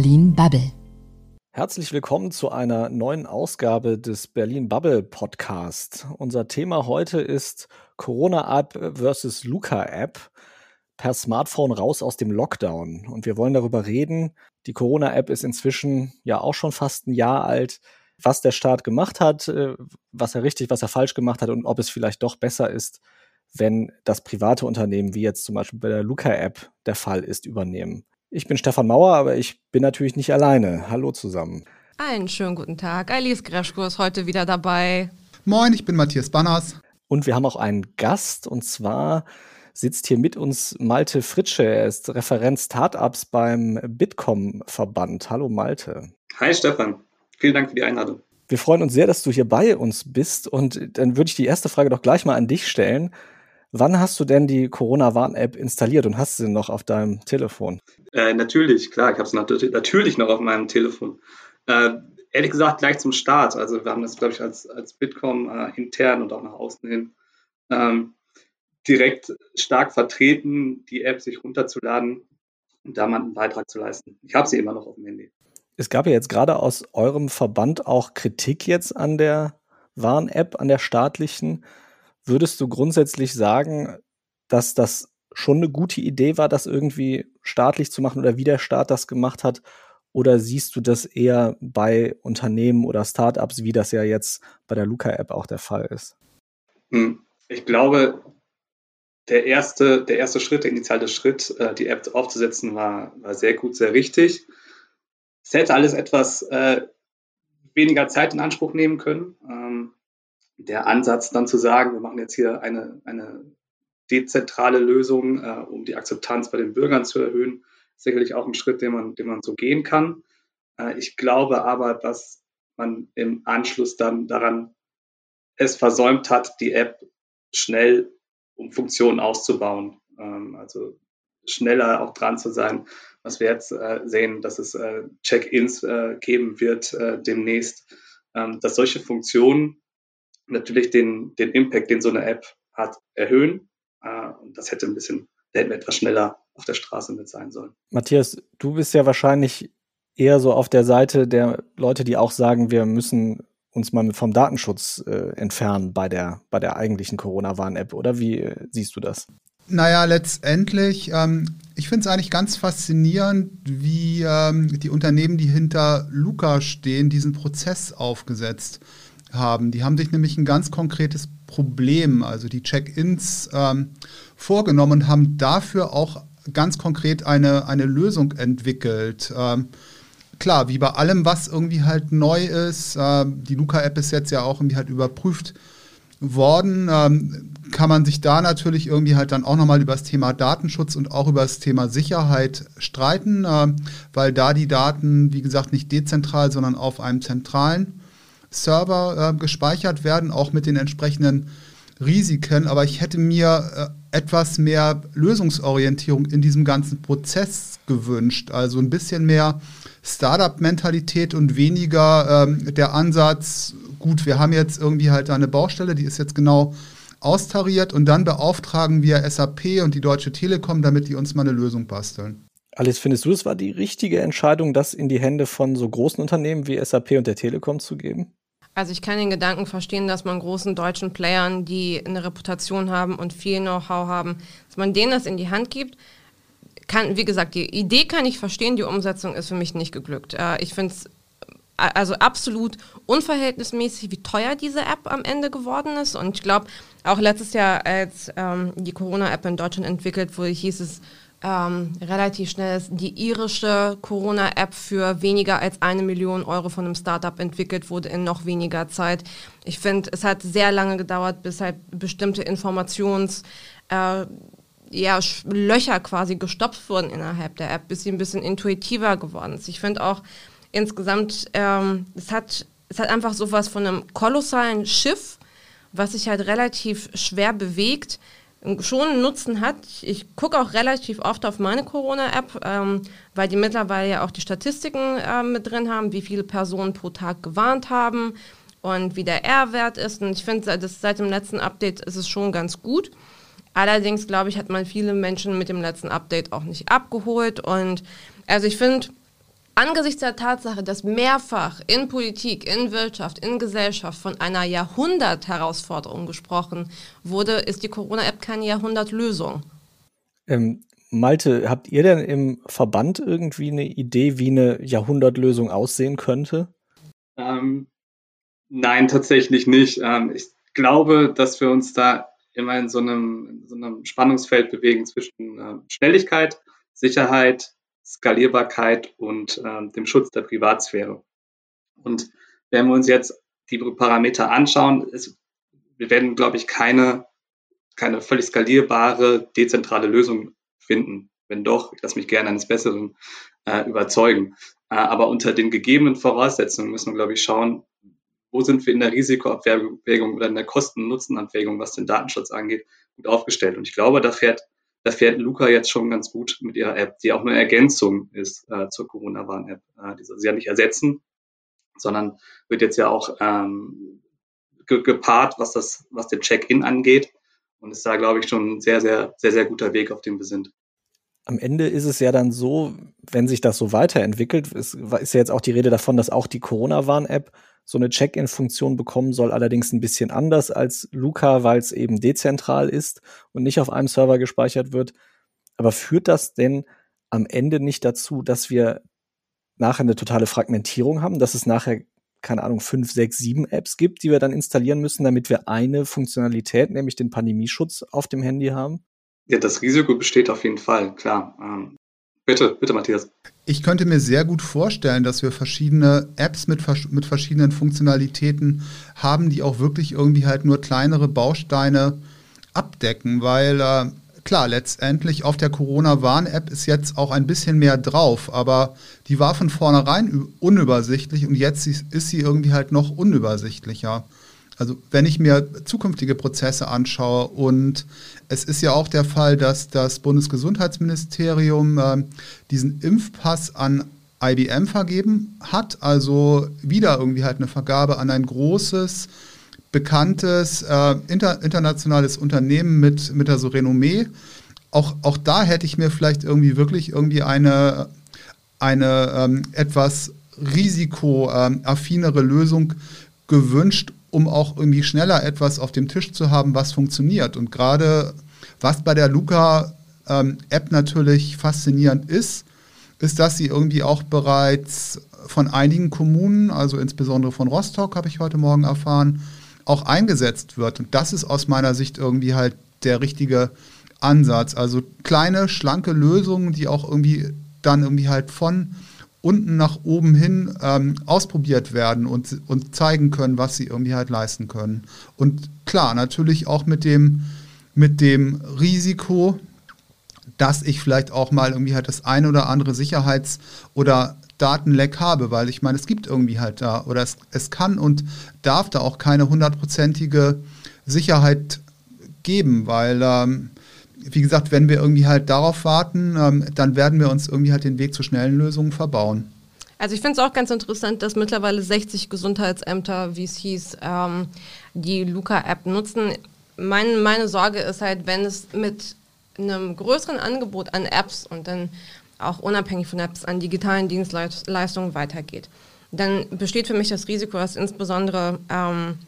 Berlin Bubble. Herzlich willkommen zu einer neuen Ausgabe des Berlin Bubble Podcast. Unser Thema heute ist Corona-App versus Luca-App. Per Smartphone raus aus dem Lockdown. Und wir wollen darüber reden. Die Corona-App ist inzwischen ja auch schon fast ein Jahr alt. Was der Staat gemacht hat, äh, was er richtig, was er falsch gemacht hat und ob es vielleicht doch besser ist, wenn das private Unternehmen, wie jetzt zum Beispiel bei der Luca-App der Fall ist, übernehmen. Ich bin Stefan Mauer, aber ich bin natürlich nicht alleine. Hallo zusammen. Einen schönen guten Tag. Alice Greschko ist heute wieder dabei. Moin, ich bin Matthias Banners. Und wir haben auch einen Gast und zwar sitzt hier mit uns Malte Fritsche. Er ist Referent Startups beim Bitkom-Verband. Hallo Malte. Hi Stefan. Vielen Dank für die Einladung. Wir freuen uns sehr, dass du hier bei uns bist. Und dann würde ich die erste Frage doch gleich mal an dich stellen. Wann hast du denn die Corona-Warn-App installiert und hast sie noch auf deinem Telefon? Äh, natürlich, klar, ich habe es natürlich noch auf meinem Telefon. Äh, ehrlich gesagt, gleich zum Start. Also wir haben das, glaube ich, als, als Bitkom äh, intern und auch nach außen hin ähm, direkt stark vertreten, die App sich runterzuladen und da mal einen Beitrag zu leisten. Ich habe sie immer noch auf dem Handy. Es gab ja jetzt gerade aus eurem Verband auch Kritik jetzt an der Warn-App, an der staatlichen. Würdest du grundsätzlich sagen, dass das schon eine gute Idee war, das irgendwie staatlich zu machen oder wie der Staat das gemacht hat? Oder siehst du das eher bei Unternehmen oder Startups, wie das ja jetzt bei der Luca-App auch der Fall ist? Hm. Ich glaube, der erste, der erste Schritt, der initiale Schritt, äh, die App aufzusetzen, war, war sehr gut, sehr richtig. Es hätte alles etwas äh, weniger Zeit in Anspruch nehmen können. Ähm, der Ansatz dann zu sagen, wir machen jetzt hier eine, eine dezentrale Lösung, äh, um die Akzeptanz bei den Bürgern zu erhöhen, sicherlich auch ein Schritt, den man, den man so gehen kann. Äh, ich glaube aber, dass man im Anschluss dann daran es versäumt hat, die App schnell um Funktionen auszubauen. Ähm, also schneller auch dran zu sein, was wir jetzt äh, sehen, dass es äh, Check-ins äh, geben wird äh, demnächst, ähm, dass solche Funktionen natürlich den, den Impact, den so eine App hat, erhöhen. Äh, und das hätte ein bisschen, da hätten wir etwas schneller auf der Straße mit sein sollen. Matthias, du bist ja wahrscheinlich eher so auf der Seite der Leute, die auch sagen, wir müssen uns mal vom Datenschutz äh, entfernen bei der, bei der eigentlichen Corona-Warn-App, oder wie äh, siehst du das? Naja, letztendlich, ähm, ich finde es eigentlich ganz faszinierend, wie ähm, die Unternehmen, die hinter Luca stehen, diesen Prozess aufgesetzt haben. Die haben sich nämlich ein ganz konkretes Problem, also die Check-ins, ähm, vorgenommen und haben dafür auch ganz konkret eine, eine Lösung entwickelt. Ähm, klar, wie bei allem, was irgendwie halt neu ist, äh, die Luca-App ist jetzt ja auch irgendwie halt überprüft worden, ähm, kann man sich da natürlich irgendwie halt dann auch nochmal über das Thema Datenschutz und auch über das Thema Sicherheit streiten, äh, weil da die Daten, wie gesagt, nicht dezentral, sondern auf einem zentralen Server äh, gespeichert werden, auch mit den entsprechenden Risiken. Aber ich hätte mir äh, etwas mehr Lösungsorientierung in diesem ganzen Prozess gewünscht. Also ein bisschen mehr Startup-Mentalität und weniger ähm, der Ansatz, gut, wir haben jetzt irgendwie halt eine Baustelle, die ist jetzt genau austariert und dann beauftragen wir SAP und die Deutsche Telekom, damit die uns mal eine Lösung basteln. Alice, findest du, es war die richtige Entscheidung, das in die Hände von so großen Unternehmen wie SAP und der Telekom zu geben? Also ich kann den Gedanken verstehen, dass man großen deutschen Playern, die eine Reputation haben und viel Know-how haben, dass man denen das in die Hand gibt. Kann, wie gesagt, die Idee kann ich verstehen, die Umsetzung ist für mich nicht geglückt. Äh, ich finde es äh, also absolut unverhältnismäßig, wie teuer diese App am Ende geworden ist. Und ich glaube, auch letztes Jahr, als ähm, die Corona-App in Deutschland entwickelt wurde, hieß es, ähm, relativ schnell die irische Corona-App für weniger als eine Million Euro von einem Startup entwickelt wurde in noch weniger Zeit. Ich finde, es hat sehr lange gedauert, bis halt bestimmte Informations- äh, ja, Löcher quasi gestopft wurden innerhalb der App, bis sie ein bisschen intuitiver geworden ist. Ich finde auch insgesamt, ähm, es, hat, es hat einfach sowas von einem kolossalen Schiff, was sich halt relativ schwer bewegt, schon einen Nutzen hat. Ich gucke auch relativ oft auf meine Corona-App, ähm, weil die mittlerweile ja auch die Statistiken äh, mit drin haben, wie viele Personen pro Tag gewarnt haben und wie der R-Wert ist. Und ich finde, seit dem letzten Update ist es schon ganz gut. Allerdings, glaube ich, hat man viele Menschen mit dem letzten Update auch nicht abgeholt. Und also ich finde, Angesichts der Tatsache, dass mehrfach in Politik, in Wirtschaft, in Gesellschaft von einer Jahrhundert-Herausforderung gesprochen wurde, ist die Corona-App keine Jahrhundertlösung. Ähm, Malte, habt ihr denn im Verband irgendwie eine Idee, wie eine Jahrhundertlösung aussehen könnte? Ähm, nein, tatsächlich nicht. Ähm, ich glaube, dass wir uns da immer in so einem, in so einem Spannungsfeld bewegen zwischen äh, Schnelligkeit, Sicherheit, Skalierbarkeit und äh, dem Schutz der Privatsphäre. Und wenn wir uns jetzt die Parameter anschauen, ist, wir werden, glaube ich, keine, keine völlig skalierbare, dezentrale Lösung finden. Wenn doch, ich lasse mich gerne eines Besseren äh, überzeugen. Äh, aber unter den gegebenen Voraussetzungen müssen wir, glaube ich, schauen, wo sind wir in der Risikoabwägung oder in der Kosten-Nutzen-Abwägung, was den Datenschutz angeht, gut aufgestellt. Und ich glaube, da fährt, da fährt Luca jetzt schon ganz gut mit ihrer App, die auch eine Ergänzung ist äh, zur Corona-Warn-App. Äh, die soll sie ja nicht ersetzen, sondern wird jetzt ja auch ähm, ge gepaart, was das, was den Check-in angeht. Und ist da, glaube ich, schon ein sehr, sehr, sehr, sehr guter Weg, auf dem wir sind am Ende ist es ja dann so, wenn sich das so weiterentwickelt, ist, ist ja jetzt auch die Rede davon, dass auch die Corona-Warn-App so eine Check-in-Funktion bekommen soll, allerdings ein bisschen anders als Luca, weil es eben dezentral ist und nicht auf einem Server gespeichert wird. Aber führt das denn am Ende nicht dazu, dass wir nachher eine totale Fragmentierung haben, dass es nachher keine Ahnung, fünf, sechs, sieben Apps gibt, die wir dann installieren müssen, damit wir eine Funktionalität, nämlich den Pandemieschutz auf dem Handy haben? Ja, das Risiko besteht auf jeden Fall, klar. Ähm, bitte, bitte, Matthias. Ich könnte mir sehr gut vorstellen, dass wir verschiedene Apps mit, mit verschiedenen Funktionalitäten haben, die auch wirklich irgendwie halt nur kleinere Bausteine abdecken, weil äh, klar, letztendlich auf der Corona-Warn-App ist jetzt auch ein bisschen mehr drauf, aber die war von vornherein unübersichtlich und jetzt ist sie irgendwie halt noch unübersichtlicher. Also wenn ich mir zukünftige Prozesse anschaue und es ist ja auch der Fall, dass das Bundesgesundheitsministerium äh, diesen Impfpass an IBM vergeben hat, also wieder irgendwie halt eine Vergabe an ein großes, bekanntes, äh, inter, internationales Unternehmen mit, mit der so Renommee. Auch, auch da hätte ich mir vielleicht irgendwie wirklich irgendwie eine, eine ähm, etwas risikoaffinere Lösung gewünscht, um auch irgendwie schneller etwas auf dem Tisch zu haben, was funktioniert. Und gerade was bei der Luca-App ähm, natürlich faszinierend ist, ist, dass sie irgendwie auch bereits von einigen Kommunen, also insbesondere von Rostock, habe ich heute Morgen erfahren, auch eingesetzt wird. Und das ist aus meiner Sicht irgendwie halt der richtige Ansatz. Also kleine, schlanke Lösungen, die auch irgendwie dann irgendwie halt von unten nach oben hin ähm, ausprobiert werden und, und zeigen können, was sie irgendwie halt leisten können. Und klar, natürlich auch mit dem, mit dem Risiko, dass ich vielleicht auch mal irgendwie halt das eine oder andere Sicherheits- oder Datenleck habe, weil ich meine, es gibt irgendwie halt da oder es, es kann und darf da auch keine hundertprozentige Sicherheit geben, weil ähm, wie gesagt, wenn wir irgendwie halt darauf warten, ähm, dann werden wir uns irgendwie halt den Weg zu schnellen Lösungen verbauen. Also ich finde es auch ganz interessant, dass mittlerweile 60 Gesundheitsämter, wie es hieß, ähm, die Luca-App nutzen. Mein, meine Sorge ist halt, wenn es mit einem größeren Angebot an Apps und dann auch unabhängig von Apps an digitalen Dienstleistungen weitergeht, dann besteht für mich das Risiko, dass insbesondere ähm,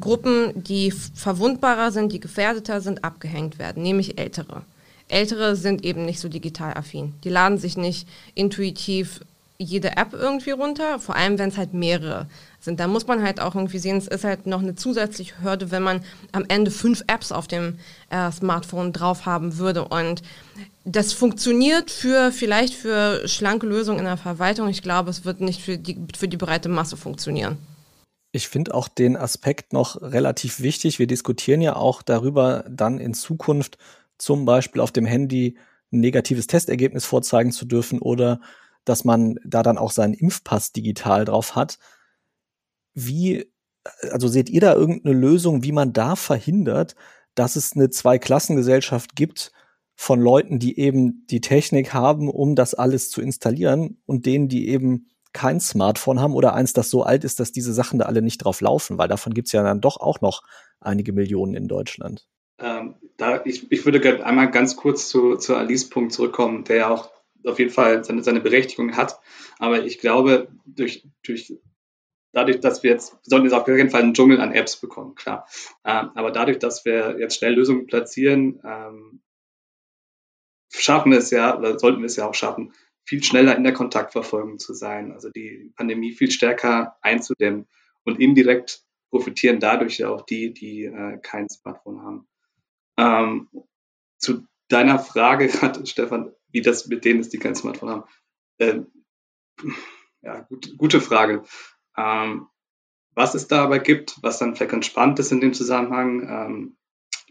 Gruppen, die verwundbarer sind, die gefährdeter sind, abgehängt werden, nämlich Ältere. Ältere sind eben nicht so digital affin. Die laden sich nicht intuitiv jede App irgendwie runter, vor allem wenn es halt mehrere sind. Da muss man halt auch irgendwie sehen, es ist halt noch eine zusätzliche Hürde, wenn man am Ende fünf Apps auf dem äh, Smartphone drauf haben würde. Und das funktioniert für vielleicht für schlanke Lösungen in der Verwaltung. Ich glaube, es wird nicht für die, für die breite Masse funktionieren. Ich finde auch den Aspekt noch relativ wichtig. Wir diskutieren ja auch darüber, dann in Zukunft zum Beispiel auf dem Handy ein negatives Testergebnis vorzeigen zu dürfen oder dass man da dann auch seinen Impfpass digital drauf hat. Wie, also seht ihr da irgendeine Lösung, wie man da verhindert, dass es eine Zweiklassengesellschaft gibt von Leuten, die eben die Technik haben, um das alles zu installieren und denen, die eben kein Smartphone haben oder eins, das so alt ist, dass diese Sachen da alle nicht drauf laufen, weil davon gibt es ja dann doch auch noch einige Millionen in Deutschland. Ähm, da, ich, ich würde einmal ganz kurz zu, zu Alice Punkt zurückkommen, der ja auch auf jeden Fall seine, seine Berechtigung hat. Aber ich glaube, durch, durch dadurch, dass wir jetzt, wir sollten jetzt auf jeden Fall einen Dschungel an Apps bekommen, klar. Ähm, aber dadurch, dass wir jetzt schnell Lösungen platzieren, ähm, schaffen wir es ja, oder sollten wir es ja auch schaffen, viel schneller in der Kontaktverfolgung zu sein, also die Pandemie viel stärker einzudämmen und indirekt profitieren dadurch ja auch die, die äh, kein Smartphone haben. Ähm, zu deiner Frage gerade, Stefan, wie das mit denen ist, die kein Smartphone haben. Ähm, ja, gut, gute Frage. Ähm, was es da aber gibt, was dann vielleicht ganz spannend ist in dem Zusammenhang, ähm,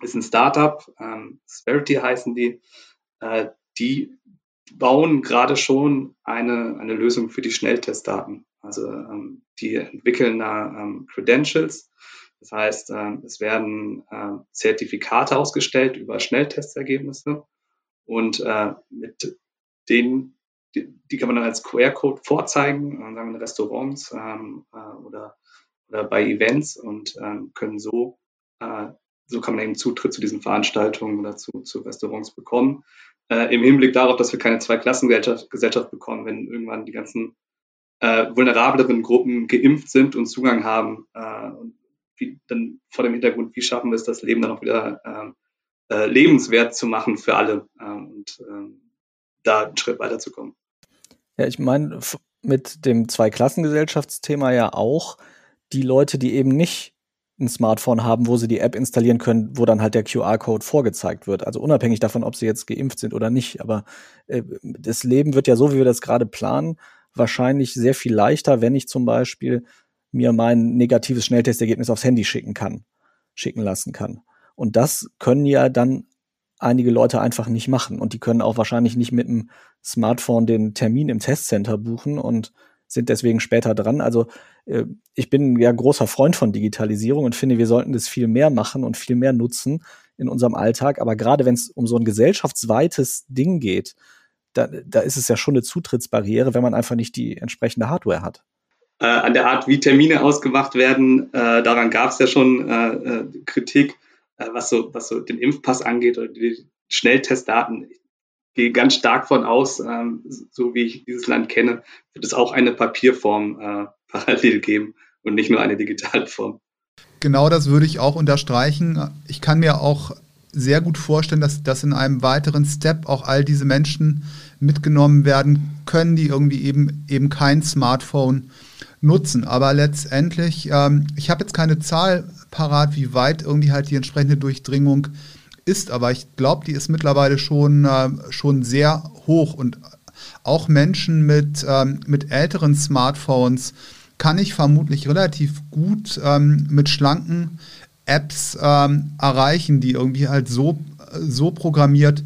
ist ein Startup, ähm, Sverity heißen die, äh, die bauen gerade schon eine, eine Lösung für die Schnelltestdaten. Also ähm, die entwickeln da ähm, Credentials. Das heißt, ähm, es werden äh, Zertifikate ausgestellt über Schnelltestergebnisse und äh, mit denen die, die kann man dann als QR-Code vorzeigen, äh, sagen wir in Restaurants ähm, äh, oder, oder bei Events und ähm, können so, äh, so kann man eben Zutritt zu diesen Veranstaltungen oder zu, zu Restaurants bekommen. Äh, Im Hinblick darauf, dass wir keine Zweiklassengesellschaft Gesellschaft bekommen, wenn irgendwann die ganzen äh, vulnerableren Gruppen geimpft sind und Zugang haben. Äh, und wie, dann vor dem Hintergrund, wie schaffen wir es, das Leben dann auch wieder ähm, äh, lebenswert zu machen für alle äh, und äh, da einen Schritt weiterzukommen. Ja, ich meine, mit dem Zweiklassengesellschaftsthema ja auch die Leute, die eben nicht ein Smartphone haben, wo sie die App installieren können, wo dann halt der QR-Code vorgezeigt wird. Also unabhängig davon, ob sie jetzt geimpft sind oder nicht. Aber äh, das Leben wird ja so, wie wir das gerade planen, wahrscheinlich sehr viel leichter, wenn ich zum Beispiel mir mein negatives Schnelltestergebnis aufs Handy schicken kann, schicken lassen kann. Und das können ja dann einige Leute einfach nicht machen. Und die können auch wahrscheinlich nicht mit dem Smartphone den Termin im Testcenter buchen und sind deswegen später dran. Also äh, ich bin ja großer Freund von Digitalisierung und finde, wir sollten das viel mehr machen und viel mehr nutzen in unserem Alltag. Aber gerade wenn es um so ein gesellschaftsweites Ding geht, da, da ist es ja schon eine Zutrittsbarriere, wenn man einfach nicht die entsprechende Hardware hat. Äh, an der Art, wie Termine ausgemacht werden, äh, daran gab es ja schon äh, äh Kritik. Äh, was, so, was so den Impfpass angeht oder die Schnelltestdaten. Ich gehe ganz stark von aus, ähm, so wie ich dieses Land kenne, wird es auch eine Papierform äh, parallel geben und nicht nur eine digitale Form. Genau das würde ich auch unterstreichen. Ich kann mir auch sehr gut vorstellen, dass, dass in einem weiteren Step auch all diese Menschen mitgenommen werden können, die irgendwie eben, eben kein Smartphone nutzen. Aber letztendlich, ähm, ich habe jetzt keine Zahl parat, wie weit irgendwie halt die entsprechende Durchdringung ist. Aber ich glaube, die ist mittlerweile schon, äh, schon sehr hoch. Und auch Menschen mit, ähm, mit älteren Smartphones kann ich vermutlich relativ gut ähm, mit schlanken Apps ähm, erreichen, die irgendwie halt so, so programmiert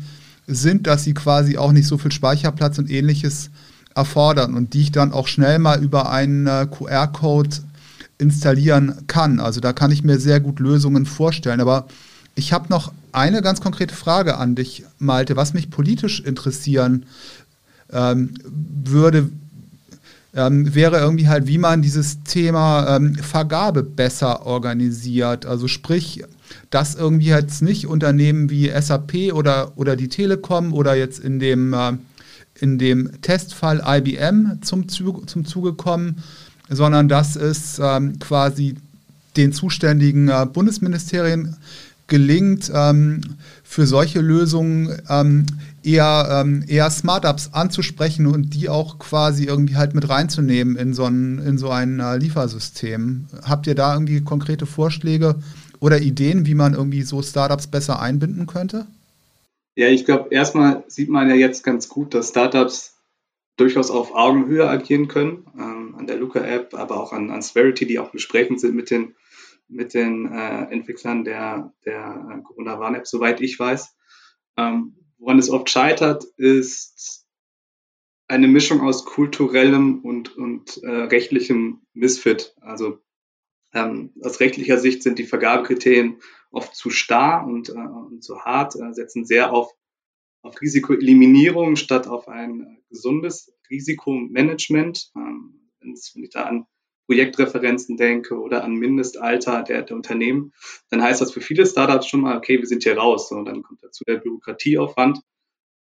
sind, dass sie quasi auch nicht so viel Speicherplatz und ähnliches erfordern und die ich dann auch schnell mal über einen äh, QR-Code installieren kann. Also da kann ich mir sehr gut Lösungen vorstellen. Aber ich habe noch eine ganz konkrete Frage an dich, Malte, was mich politisch interessieren ähm, würde, ähm, wäre irgendwie halt, wie man dieses Thema ähm, Vergabe besser organisiert. Also sprich, dass irgendwie jetzt nicht Unternehmen wie SAP oder, oder die Telekom oder jetzt in dem, äh, in dem Testfall IBM zum, Zuge, zum Zuge kommen, sondern dass es ähm, quasi den zuständigen äh, Bundesministerien gelingt, ähm, für solche Lösungen ähm, eher, ähm, eher Startups anzusprechen und die auch quasi irgendwie halt mit reinzunehmen in so ein, in so ein äh, Liefersystem. Habt ihr da irgendwie konkrete Vorschläge oder Ideen, wie man irgendwie so Startups besser einbinden könnte? Ja, ich glaube, erstmal sieht man ja jetzt ganz gut, dass Startups durchaus auf Augenhöhe agieren können, ähm, an der Luca-App, aber auch an, an Sverity, die auch Gesprächen sind mit den, mit den äh, Entwicklern der, der äh, Corona-Warn-App, soweit ich weiß. Ähm, woran es oft scheitert, ist eine Mischung aus kulturellem und, und äh, rechtlichem Misfit. Also ähm, aus rechtlicher Sicht sind die Vergabekriterien oft zu starr und, äh, und zu hart, äh, setzen sehr auf auf Risikoeliminierung statt auf ein äh, gesundes Risikomanagement. Ähm, wenn ich da an Projektreferenzen denke oder an Mindestalter der, der Unternehmen, dann heißt das für viele Startups schon mal, okay, wir sind hier raus. Und dann kommt dazu der Bürokratieaufwand.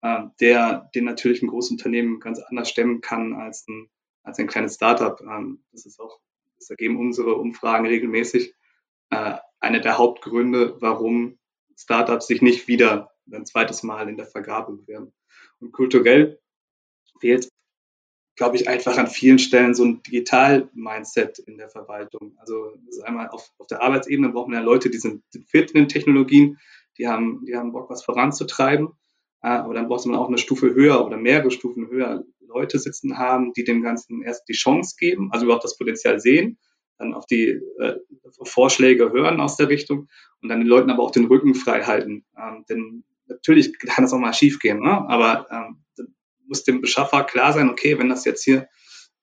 äh, der den natürlich ein großes Unternehmen ganz anders stemmen kann als ein, als ein kleines Startup. Ähm, das ist auch, das ergeben unsere Umfragen regelmäßig, äh, einer der Hauptgründe, warum Startups sich nicht wieder ein zweites Mal in der Vergabe bewerben. Und kulturell fehlt, glaube ich, einfach an vielen Stellen so ein Digital-Mindset in der Verwaltung. Also das ist einmal auf, auf der Arbeitsebene braucht man ja Leute, die sind fit in den Technologien, die haben, die haben Bock, was voranzutreiben. Äh, aber dann braucht man auch eine Stufe höher oder mehrere Stufen höher Leute sitzen haben, die dem Ganzen erst die Chance geben, also überhaupt das Potenzial sehen, dann auf die äh, Vorschläge hören aus der Richtung und dann den Leuten aber auch den Rücken frei halten. Ähm, denn natürlich kann das auch mal schief gehen, ne? aber ähm, muss dem Beschaffer klar sein, okay, wenn das jetzt hier,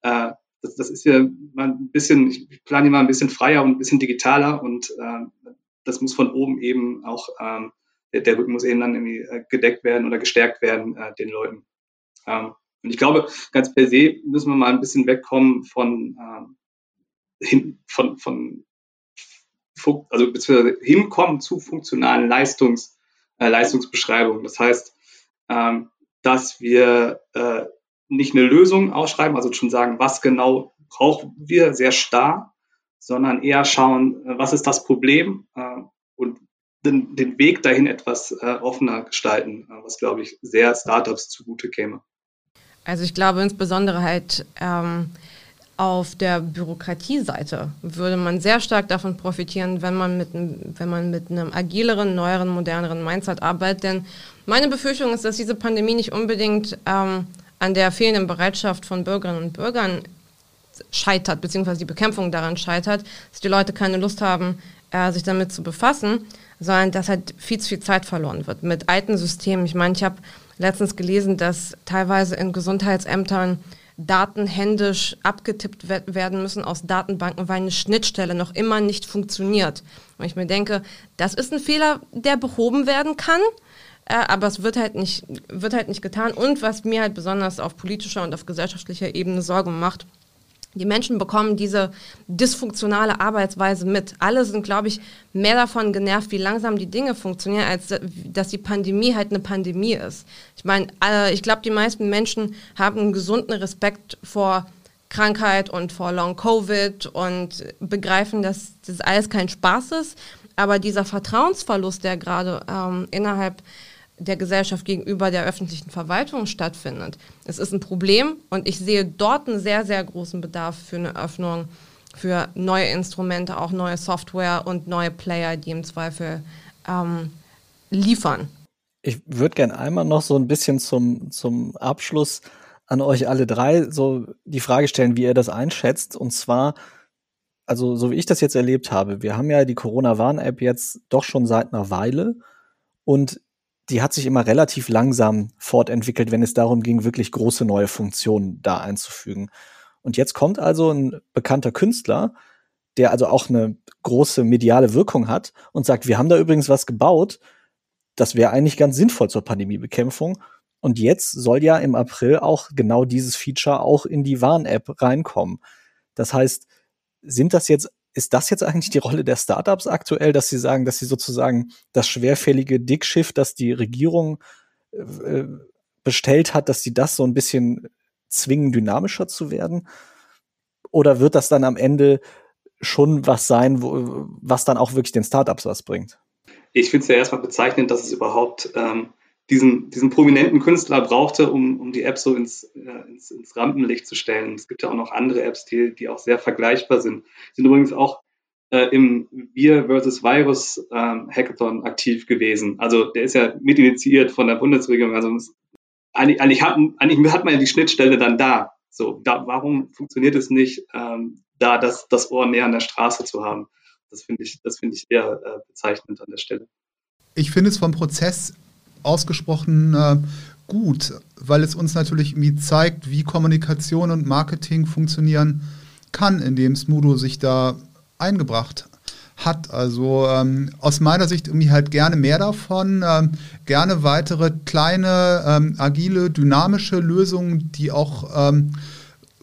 äh, das, das ist hier mal ein bisschen, ich plane hier mal ein bisschen freier und ein bisschen digitaler und äh, das muss von oben eben auch, ähm, der, der Rücken muss eben dann irgendwie äh, gedeckt werden oder gestärkt werden, äh, den Leuten. Ähm, und ich glaube, ganz per se müssen wir mal ein bisschen wegkommen von, ähm, hin, von, von also beziehungsweise hinkommen zu funktionalen Leistungs, äh, Leistungsbeschreibungen. Das heißt, ähm, dass wir äh, nicht eine Lösung ausschreiben, also schon sagen, was genau brauchen wir sehr starr, sondern eher schauen, äh, was ist das Problem äh, und den, den Weg dahin etwas äh, offener gestalten, äh, was, glaube ich, sehr Startups zugute käme. Also ich glaube insbesondere halt ähm, auf der Bürokratieseite würde man sehr stark davon profitieren, wenn man mit, wenn man mit einem agileren, neueren, moderneren Mindset arbeitet. Denn meine Befürchtung ist, dass diese Pandemie nicht unbedingt ähm, an der fehlenden Bereitschaft von Bürgerinnen und Bürgern scheitert, beziehungsweise die Bekämpfung daran scheitert, dass die Leute keine Lust haben, äh, sich damit zu befassen, sondern dass halt viel zu viel Zeit verloren wird mit alten Systemen. Ich meine, ich habe letztens gelesen, dass teilweise in Gesundheitsämtern Daten händisch abgetippt werden müssen aus Datenbanken, weil eine Schnittstelle noch immer nicht funktioniert. Und ich mir denke, das ist ein Fehler, der behoben werden kann, äh, aber es wird halt, nicht, wird halt nicht getan. Und was mir halt besonders auf politischer und auf gesellschaftlicher Ebene Sorge macht, die Menschen bekommen diese dysfunktionale Arbeitsweise mit. Alle sind, glaube ich, mehr davon genervt, wie langsam die Dinge funktionieren, als dass die Pandemie halt eine Pandemie ist. Ich meine, äh, ich glaube, die meisten Menschen haben einen gesunden Respekt vor Krankheit und vor Long Covid und begreifen, dass das alles kein Spaß ist. Aber dieser Vertrauensverlust, der gerade ähm, innerhalb der Gesellschaft gegenüber der öffentlichen Verwaltung stattfindet. Es ist ein Problem und ich sehe dort einen sehr, sehr großen Bedarf für eine Öffnung für neue Instrumente, auch neue Software und neue Player, die im Zweifel ähm, liefern. Ich würde gerne einmal noch so ein bisschen zum, zum Abschluss an euch alle drei so die Frage stellen, wie ihr das einschätzt. Und zwar, also so wie ich das jetzt erlebt habe, wir haben ja die Corona-Warn-App jetzt doch schon seit einer Weile. Und die hat sich immer relativ langsam fortentwickelt, wenn es darum ging, wirklich große neue Funktionen da einzufügen. Und jetzt kommt also ein bekannter Künstler, der also auch eine große mediale Wirkung hat und sagt, wir haben da übrigens was gebaut, das wäre eigentlich ganz sinnvoll zur Pandemiebekämpfung. Und jetzt soll ja im April auch genau dieses Feature auch in die Warn-App reinkommen. Das heißt, sind das jetzt ist das jetzt eigentlich die Rolle der Startups aktuell, dass sie sagen, dass sie sozusagen das schwerfällige Dickschiff, das die Regierung äh, bestellt hat, dass sie das so ein bisschen zwingen, dynamischer zu werden? Oder wird das dann am Ende schon was sein, wo, was dann auch wirklich den Startups was bringt? Ich finde es ja erstmal bezeichnend, dass es überhaupt ähm, diesen, diesen prominenten Künstler brauchte, um, um die App so ins, äh, ins, ins, Rampenlicht zu stellen. Es gibt ja auch noch andere Apps, die, die auch sehr vergleichbar sind. Sind übrigens auch äh, im Wir versus Virus ähm, Hackathon aktiv gewesen. Also der ist ja mitinitiiert von der Bundesregierung. Also eigentlich, eigentlich, hat, eigentlich hat man ja die Schnittstelle dann da. So, da, warum funktioniert es nicht, ähm, da das, das Ohr näher an der Straße zu haben? Das finde ich, das ich eher äh, bezeichnend an der Stelle. Ich finde es vom Prozess ausgesprochen äh, gut, weil es uns natürlich irgendwie zeigt, wie Kommunikation und Marketing funktionieren kann, indem Smudo sich da eingebracht hat. Also ähm, aus meiner Sicht irgendwie halt gerne mehr davon, ähm, gerne weitere kleine, ähm, agile, dynamische Lösungen, die auch ähm,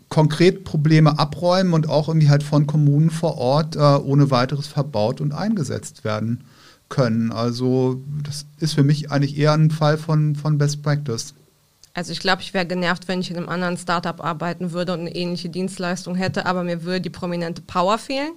konkret Probleme abräumen und auch irgendwie halt von Kommunen vor Ort äh, ohne weiteres verbaut und eingesetzt werden können. Also das ist für mich eigentlich eher ein Fall von, von Best Practice. Also ich glaube, ich wäre genervt, wenn ich in einem anderen Startup arbeiten würde und eine ähnliche Dienstleistung hätte, aber mir würde die prominente Power fehlen,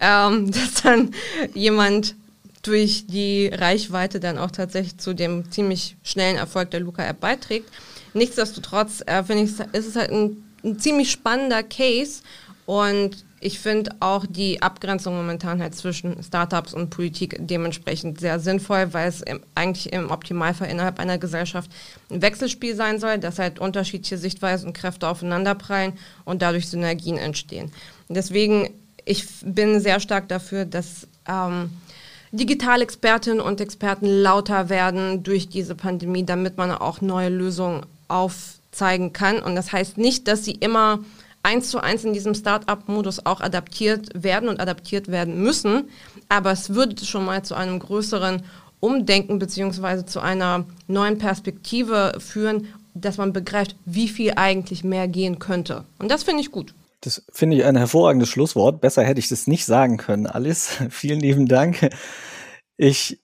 ähm, dass dann jemand durch die Reichweite dann auch tatsächlich zu dem ziemlich schnellen Erfolg der Luca-App beiträgt. Nichtsdestotrotz äh, finde ich, ist es halt ein, ein ziemlich spannender Case und ich finde auch die Abgrenzung momentan halt zwischen Startups und Politik dementsprechend sehr sinnvoll, weil es im, eigentlich im Optimalfall innerhalb einer Gesellschaft ein Wechselspiel sein soll, dass halt unterschiedliche Sichtweisen und Kräfte aufeinanderprallen und dadurch Synergien entstehen. Deswegen, ich bin sehr stark dafür, dass ähm, Digitalexpertinnen und Experten lauter werden durch diese Pandemie, damit man auch neue Lösungen aufzeigen kann. Und das heißt nicht, dass sie immer eins zu eins in diesem Start-up-Modus auch adaptiert werden und adaptiert werden müssen. Aber es würde schon mal zu einem größeren Umdenken beziehungsweise zu einer neuen Perspektive führen, dass man begreift, wie viel eigentlich mehr gehen könnte. Und das finde ich gut. Das finde ich ein hervorragendes Schlusswort. Besser hätte ich das nicht sagen können, Alice. Vielen lieben Dank. Ich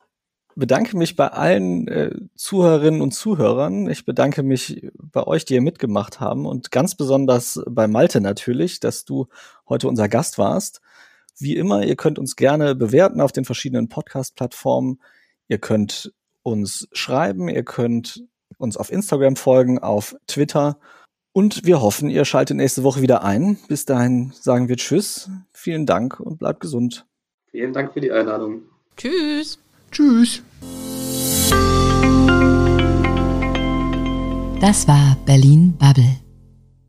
bedanke mich bei allen äh, Zuhörerinnen und Zuhörern. Ich bedanke mich bei euch, die ihr mitgemacht haben und ganz besonders bei Malte natürlich, dass du heute unser Gast warst. Wie immer, ihr könnt uns gerne bewerten auf den verschiedenen Podcast-Plattformen. Ihr könnt uns schreiben, ihr könnt uns auf Instagram folgen, auf Twitter. Und wir hoffen, ihr schaltet nächste Woche wieder ein. Bis dahin sagen wir Tschüss, vielen Dank und bleibt gesund. Vielen Dank für die Einladung. Tschüss. Tschüss. Das war Berlin Bubble.